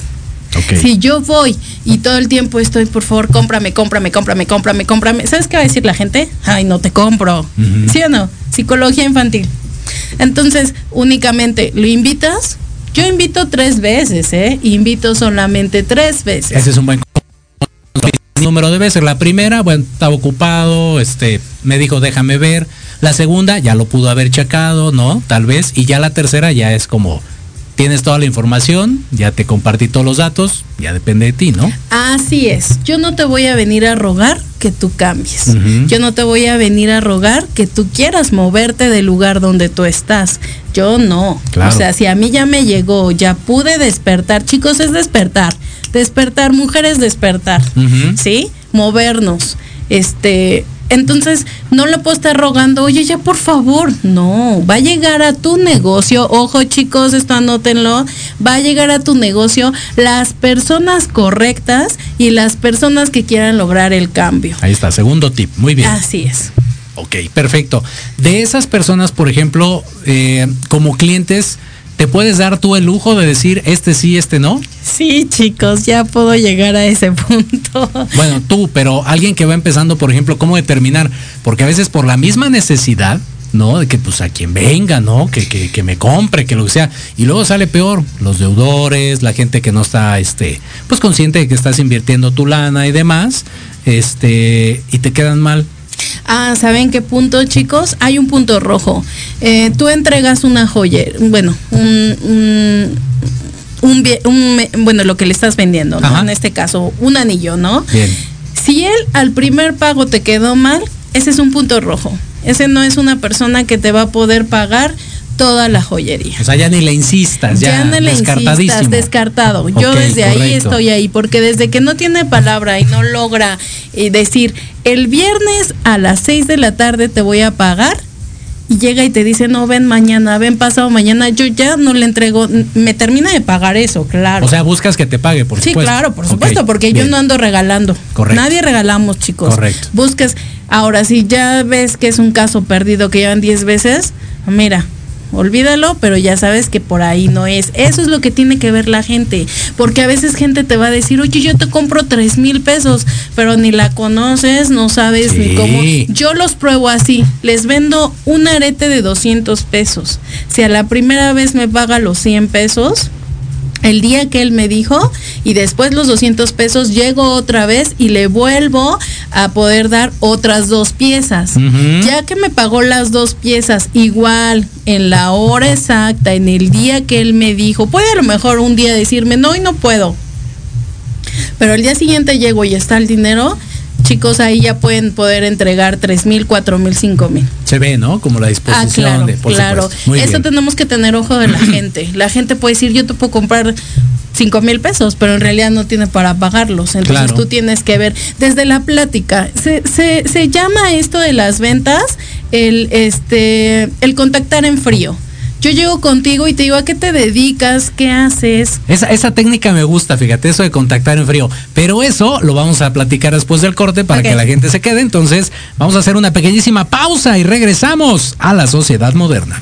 Si yo voy y todo el tiempo estoy, por favor, cómprame, cómprame, cómprame, cómprame, cómprame, ¿sabes qué va a decir la gente? Ay, no te compro. Ujú. ¿Sí o no? Psicología infantil. Entonces, únicamente lo invitas. Yo invito tres veces, ¿eh? Invito solamente tres veces. Ese es un buen número de veces. La primera, bueno, estaba ocupado, este, me dijo déjame ver. La segunda ya lo pudo haber checado, ¿no? Tal vez. Y ya la tercera ya es como tienes toda la información, ya te compartí todos los datos, ya depende de ti, ¿no? Así es. Yo no te voy a venir a rogar que tú cambies. Yo no te voy a venir a rogar que tú quieras moverte del lugar donde tú estás. Yo no. Claro. O sea, si a mí ya me llegó, ya pude despertar. Chicos, es despertar. Despertar, mujeres, despertar. ¿Sí? Movernos. Este. Entonces, no le puedo estar rogando, oye, ya por favor. No, va a llegar a tu negocio. Ojo, chicos, esto anótenlo. Va a llegar a tu negocio las personas correctas y las personas que quieran lograr el cambio. Ahí está, segundo tip, muy bien. Así es. Ok, perfecto. De esas personas, por ejemplo, eh, como clientes, ¿te puedes dar tú el lujo de decir este sí, este no? Sí, chicos, ya puedo llegar a ese punto. Bueno, tú, pero alguien que va empezando, por ejemplo, ¿cómo determinar? Porque a veces por la misma necesidad, ¿no? De que pues a quien venga, ¿no? Que, que, que me compre, que lo que sea. Y luego sale peor, los deudores, la gente que no está, este, pues consciente de que estás invirtiendo tu lana y demás, este, y te quedan mal. Ah, ¿saben qué punto, chicos? Hay un punto rojo. Eh, tú entregas una joya, bueno, un, un, bueno, lo que le estás vendiendo, ¿no? En este caso, un anillo, ¿no? Bien. Si él al primer pago te quedó mal, ese es un punto rojo. Ese no es una persona que te va a poder pagar toda la joyería. O sea, ya ni le insistas, ya, Ya no le descartadísimo. insistas, descartado. Yo desde ahí estoy ahí, porque desde que no tiene palabra y no logra eh, decir, el viernes a las 6 de la tarde te voy a pagar, y llega y te dice, no, ven mañana, ven pasado mañana, yo ya no le entrego, me termina de pagar eso, claro. O sea, buscas que te pague, por Sí, supuesto. claro, por supuesto, porque yo no ando regalando. Correcto. Nadie regalamos, chicos. Correcto. Buscas, ahora si ya ves que es un caso perdido que llevan 10 veces, mira, olvídalo, pero ya sabes que por ahí no es. Eso es lo que tiene que ver la gente, porque a veces gente te va a decir, oye, yo te compro 3 mil pesos, pero ni la conoces, no sabes ni cómo. Yo los pruebo así, les vendo un arete de 200 pesos. Si a la primera vez me paga los 100 pesos, el día que él me dijo y después los 200 pesos llego otra vez y le vuelvo a poder dar otras dos piezas. Ya que me pagó las dos piezas igual en la hora exacta, en el día que él me dijo, puede a lo mejor un día decirme, no, y no puedo. Pero el día siguiente llego y está el dinero, chicos, ahí ya pueden poder entregar tres mil, cuatro mil, cinco mil. Se ve, ¿no? Como la Ah, disposición claro, de, por claro. Muy Eso bien. tenemos que tener ojo de la gente. La gente puede decir, yo te puedo comprar cinco mil pesos, pero en realidad no tiene para pagarlos. Entonces Claro. tú tienes que ver desde la plática. Se, se, se llama esto de las ventas el, este, el contactar en frío. Yo llego contigo y te digo, ¿a qué te dedicas? ¿Qué haces? Esa, esa técnica me gusta, fíjate, eso de contactar en frío. Pero eso lo vamos a platicar después del corte para que la gente se quede. Entonces, vamos a hacer una pequeñísima pausa y regresamos a la sociedad moderna.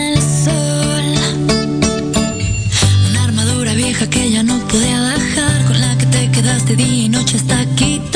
podía bajar, con la que te quedaste día y noche hasta quitar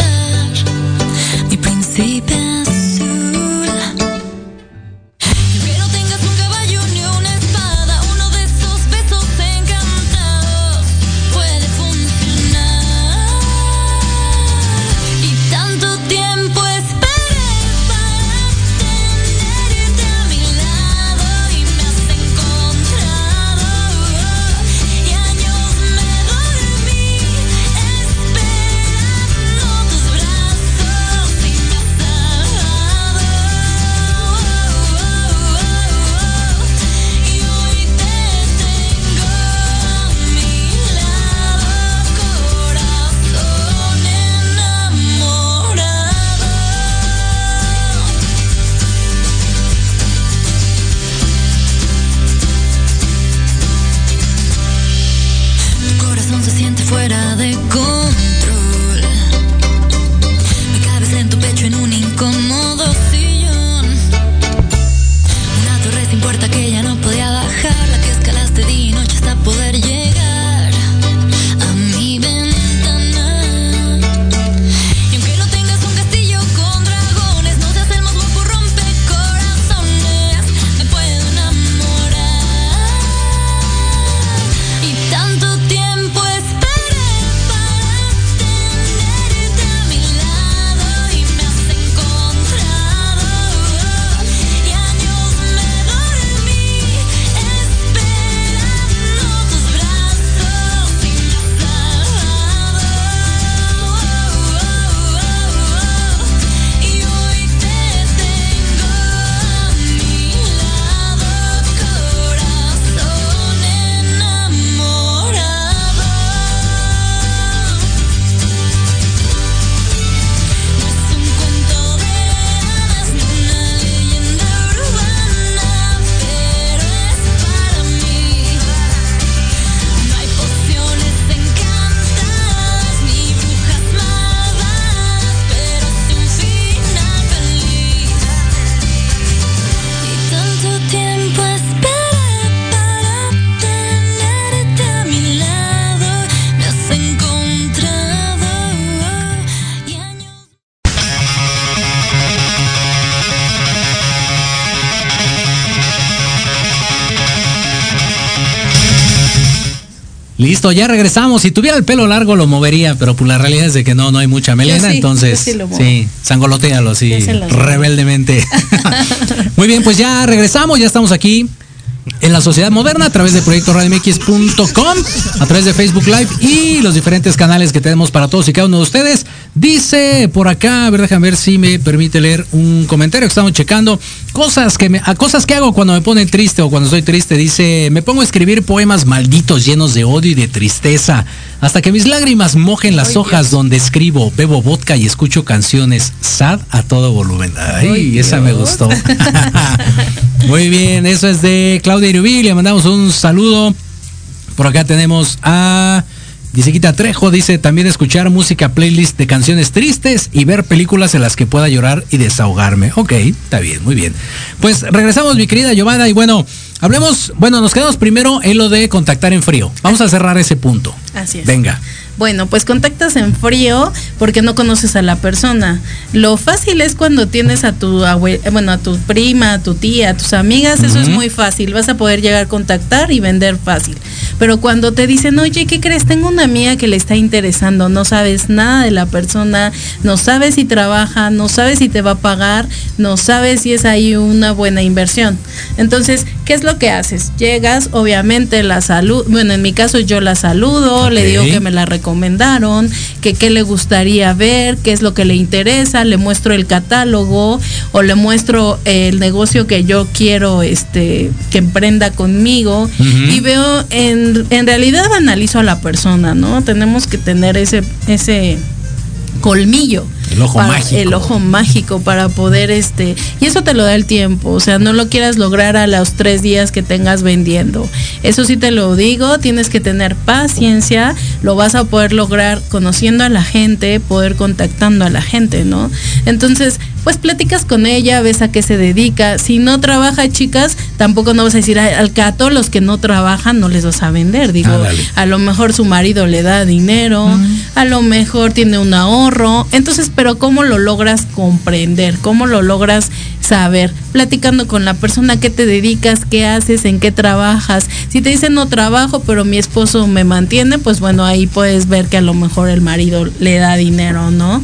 Listo, ya regresamos. Si tuviera el pelo largo lo movería, pero pues la realidad es de que no, no hay mucha melena, sí, entonces sí sangolotealo así rebeldemente. Muy bien, pues ya regresamos, ya estamos aquí en la sociedad moderna a través de proyectoradiomx.com, a través de Facebook Live y los diferentes canales que tenemos para todos y cada uno de ustedes. Dice por acá, a ver, déjame ver si me permite leer un comentario que estamos checando. Cosas que me, a cosas que hago cuando me pone triste o cuando estoy triste. Dice, me pongo a escribir poemas malditos llenos de odio y de tristeza. Hasta que mis lágrimas mojen las hojas donde escribo, bebo vodka y escucho canciones sad a todo volumen. Ay, Ay, esa me gustó. Muy bien, eso es de Claudia Le mandamos un saludo. Por acá tenemos a Disequita Trejo. Dice también escuchar música playlist de canciones tristes y ver películas en las que pueda llorar y desahogarme. Ok, está bien, muy bien. Pues regresamos, mi querida Giovanna. Y bueno, hablemos, bueno, nos quedamos primero en lo de contactar en frío. Vamos a cerrar ese punto. Así es. Venga. Bueno, pues contactas en frío porque no conoces a la persona. Lo fácil es cuando tienes a tu abue- bueno, a tu prima, a tu tía, a tus amigas, eso es muy fácil. Vas a poder llegar a contactar y vender fácil. Pero cuando te dicen, oye, ¿qué crees? Tengo una amiga que le está interesando, no sabes nada de la persona, no sabes si trabaja, no sabes si te va a pagar, no sabes si es ahí una buena inversión. Entonces, ¿qué es lo que haces? Llegas, obviamente la salud, bueno, en mi caso yo la saludo, le digo que me la recomendaron, que qué le gustaría ver, qué es lo que le interesa, le muestro el catálogo o le muestro el negocio que yo quiero este que emprenda conmigo y veo en, en realidad analizo a la persona, ¿no? Tenemos que tener ese ese colmillo. El ojo para- mágico. El ojo mágico para poder este y eso te lo da el tiempo o sea no lo quieras lograr a los tres días que tengas vendiendo eso sí te lo digo tienes que tener paciencia lo vas a poder lograr conociendo a la gente poder contactando a la gente no entonces pues platicas con ella ves a qué se dedica si no trabaja chicas tampoco no vas a decir "Ay, al que a todos los que no trabajan no les vas a vender digo a lo mejor su marido le da dinero, a lo mejor tiene un ahorro. Entonces, pero ¿cómo lo logras comprender? ¿Cómo lo logras saber? Platicando con la persona, ¿qué te dedicas? ¿Qué haces? ¿En qué trabajas? Si te dicen no trabajo, pero mi esposo me mantiene, pues bueno, ahí puedes ver que a lo mejor el marido le da dinero, ¿no?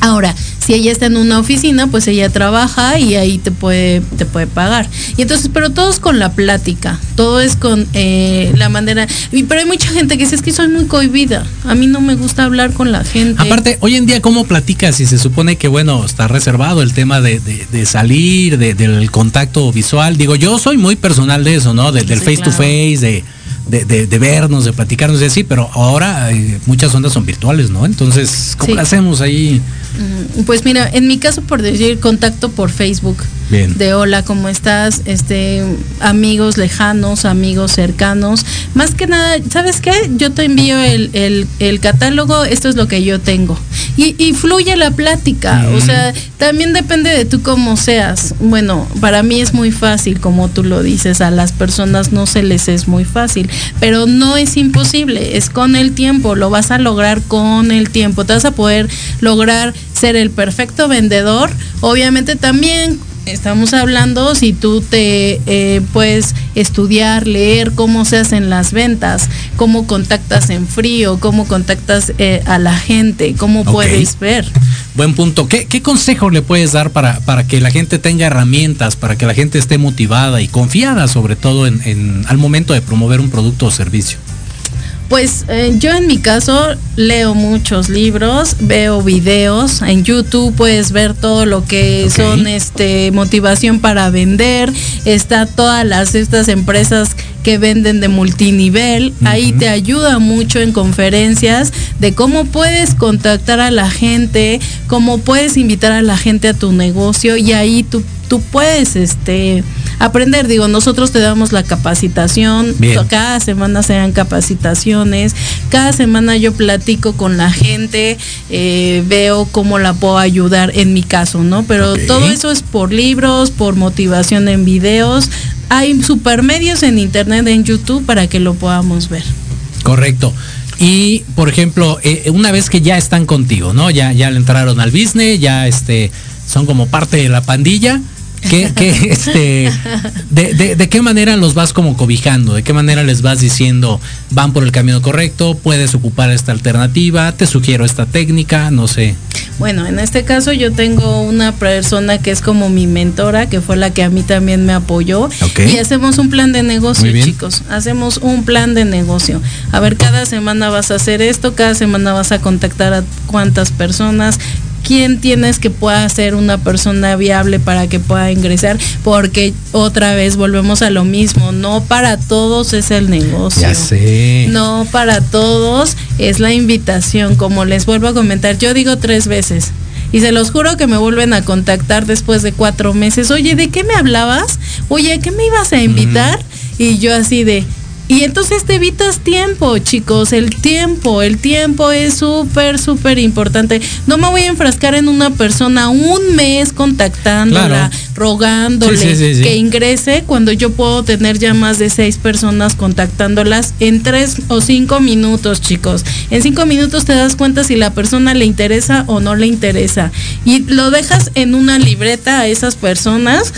Ahora, si ella está en una oficina, pues ella trabaja y ahí te puede, te puede pagar. Y entonces, pero todo es con la plática, todo es con eh, la manera. y- Pero hay mucha gente que dice, es que soy muy cohibida, a mí no me gusta hablar con la gente. Aparte, hoy en día, ¿cómo platicas? Si se supone que, bueno, está reservado el tema de, de- de salir, de- del contacto visual. Digo, yo soy muy personal de eso, ¿no? De- del Sí, face to face, de, de, de- de vernos, de platicarnos y así, pero ahora eh, muchas ondas son virtuales, ¿no? Entonces, ¿cómo Sí. lo hacemos ahí? Mm, Pues mira, en mi caso, por decir contacto por Facebook. Bien. De hola, ¿cómo estás? Este, amigos lejanos, amigos cercanos. Más que nada, ¿sabes qué? Yo te envío el, el- el catálogo, esto es lo que yo tengo. Y, y fluye la plática. O sea, también depende de tú cómo seas. Bueno, para mí es muy fácil, como tú lo dices, a las personas no se les es muy fácil. Pero no es imposible, es con el tiempo, lo vas a lograr con el tiempo. Te vas a poder lograr ser el perfecto vendedor. Obviamente también estamos hablando si tú te eh, puedes estudiar, leer cómo se hacen las ventas, cómo contactas en frío, cómo contactas eh, a la gente, cómo puedes ver. Buen punto. ¿Qué, qué consejo le puedes dar para, para que la gente tenga herramientas, para que la gente esté motivada y confiada, sobre todo en, en- al momento de promover un producto o servicio? Pues eh, yo en mi caso leo muchos libros, veo videos, en YouTube puedes ver todo lo que son este motivación para vender, está todas las estas empresas que venden de multinivel, ahí te ayuda mucho en conferencias de cómo puedes contactar a la gente, cómo puedes invitar a la gente a tu negocio y ahí tú tú puedes este aprender digo nosotros te damos la capacitación Bien. cada semana se dan capacitaciones, cada semana yo platico con la gente, eh, veo cómo la puedo ayudar en mi caso, ¿no? Pero todo eso es por libros, por motivación en videos. Hay supermedios en internet, en YouTube, para que lo podamos ver. Correcto. Y, por ejemplo, eh, una vez que ya están contigo, ¿no? Ya, ya le entraron al business, ya este, son como parte de la pandilla. ¿Qué, qué, este, de, de- de qué manera los vas como cobijando? ¿De qué manera les vas diciendo, van por el camino correcto, puedes ocupar esta alternativa, te sugiero esta técnica, no sé? Bueno, en este caso yo tengo una persona que es como mi mentora, que fue la que a mí también me apoyó. Y hacemos un plan de negocio, chicos. Hacemos un plan de negocio. A ver, cada semana vas a hacer esto, cada semana vas a contactar a cuántas personas. ¿Quién tienes que pueda ser una persona viable para que pueda ingresar? Porque otra vez volvemos a lo mismo, no para todos es el negocio. Ya sé. No para todos es la invitación, como les vuelvo a comentar, yo digo tres veces. Y se los juro que me vuelven a contactar después de cuatro meses. Oye, ¿de qué me hablabas? Oye, ¿qué me ibas a invitar? Y yo así de... Y entonces te evitas tiempo, chicos, el tiempo, el tiempo es súper, súper importante. No me voy a enfrascar en una persona un mes contactándola, Claro. rogándole Sí, sí, sí, sí. que ingrese cuando yo puedo tener ya más de seis personas contactándolas en tres o cinco minutos, chicos. En cinco minutos te das cuenta si la persona le interesa o no le interesa. Y lo dejas en una libreta a esas personas.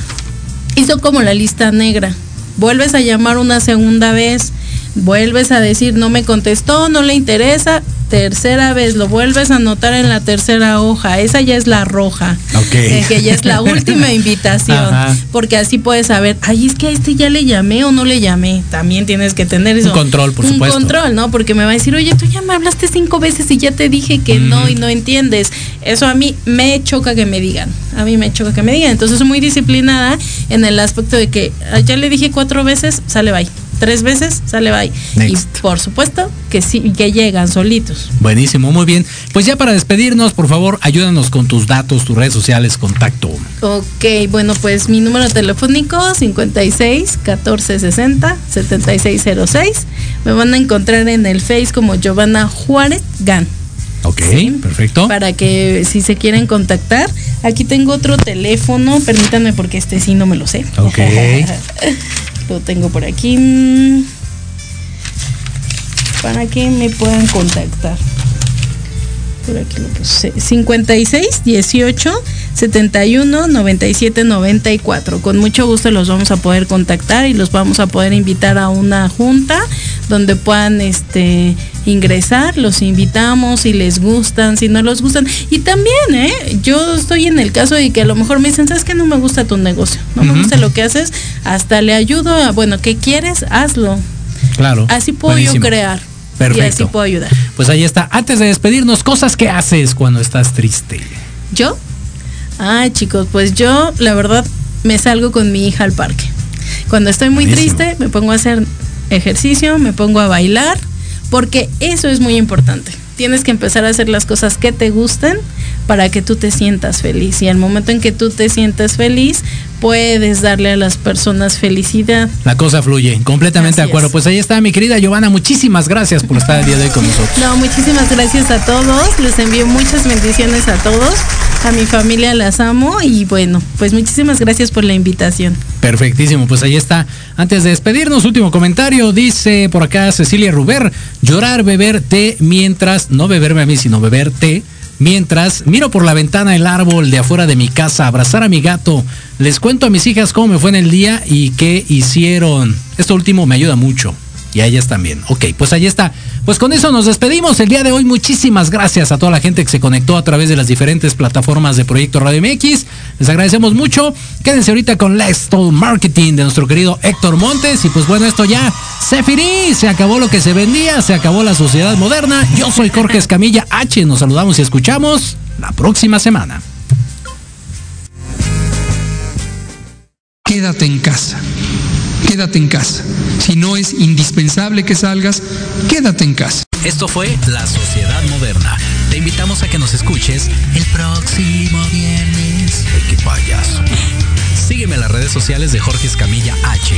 Hizo como la lista negra. Vuelves a llamar una segunda vez. Vuelves a decir no me contestó, no le interesa. Tercera vez, lo vuelves a anotar en la tercera hoja. Esa ya es la roja. Ok. Eh, que ya es la última invitación. Ajá. Porque así puedes saber, ay, es que a este ya le llamé o no le llamé. También tienes que tener eso. Un control, por Un supuesto. control, ¿no? Porque me va a decir, oye, tú ya me hablaste cinco veces y ya te dije que no y no entiendes. Eso a mí me choca que me digan. A mí me choca que me digan. Entonces soy muy disciplinada en el aspecto de que ya le dije cuatro veces, sale bye. Tres veces, sale bye. Next. Y por supuesto que sí, que llegan solitos. Buenísimo, muy bien. Pues ya para despedirnos, por favor, ayúdanos con tus datos, tus redes sociales, contacto. Ok, bueno, pues mi número telefónico 56 14 60 7606. Me van a encontrar en el Face como Giovanna Juárez Gan. Ok, perfecto. Para que si se quieren contactar, aquí tengo otro teléfono, permítanme porque este sí no me lo sé. Ok. lo tengo por aquí. Para que me puedan contactar. Por aquí lo puse. 56 18 71 97 94. Con mucho gusto los vamos a poder contactar y los vamos a poder invitar a una junta donde puedan este ingresar, los invitamos si les gustan, si no les gustan. Y también, ¿eh? Yo estoy en el caso de que a lo mejor me dicen, ¿sabes que no me gusta tu negocio? No me gusta lo que haces, hasta le ayudo a, bueno, ¿qué quieres? Hazlo. Claro. Así puedo Buenísimo. yo crear. Y Perfecto. así puedo ayudar. Pues ahí está. Antes de despedirnos, cosas que haces cuando estás triste. ¿Yo? Ay, chicos, pues yo, la verdad, me salgo con mi hija al parque. Cuando estoy muy Buenísimo. triste, me pongo a hacer ejercicio, me pongo a bailar, porque eso es muy importante. Tienes que empezar a hacer las cosas que te gusten para que tú te sientas feliz. Y al momento en que tú te sientas feliz, puedes darle a las personas felicidad. La cosa fluye. Completamente de acuerdo. es. Pues ahí está mi querida Giovanna. Muchísimas gracias por estar el día de hoy con nosotros. No, muchísimas gracias a todos. Les envío muchas bendiciones a todos. A mi familia las amo y bueno, pues muchísimas gracias por la invitación. Perfectísimo, pues ahí está. Antes de despedirnos, último comentario, dice por acá Cecilia Ruber, llorar, beber té mientras, no beberme a mí, sino beber té, mientras miro por la ventana el árbol de afuera de mi casa, abrazar a mi gato, les cuento a mis hijas cómo me fue en el día y qué hicieron. Esto último me ayuda mucho. Y a ellas también. Ok, pues ahí está. Pues con eso nos despedimos el día de hoy. Muchísimas gracias a toda la gente que se conectó a través de las diferentes plataformas de Proyecto Radio MX. Les agradecemos mucho. Quédense ahorita con Let's Talk Marketing de nuestro querido Héctor Montes. Y pues bueno, esto ya se finí. Se acabó lo que se vendía. Se acabó la sociedad moderna. Yo soy Jorge Escamilla H. Nos saludamos y escuchamos la próxima semana. Quédate en casa. Quédate en casa. Si no es indispensable que salgas, quédate en casa. Esto fue La Sociedad Moderna. Te invitamos a que nos escuches el próximo viernes. Qué payaso. Sígueme en las redes sociales de Jorge Escamilla H.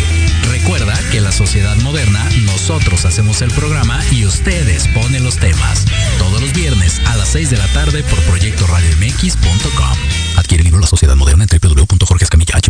Recuerda que La Sociedad Moderna nosotros hacemos el programa y ustedes ponen los temas. Todos los viernes a las 6 de la tarde por proyectoradiomx.com. Adquiere el libro La Sociedad Moderna en www.jorgeescamillah.com.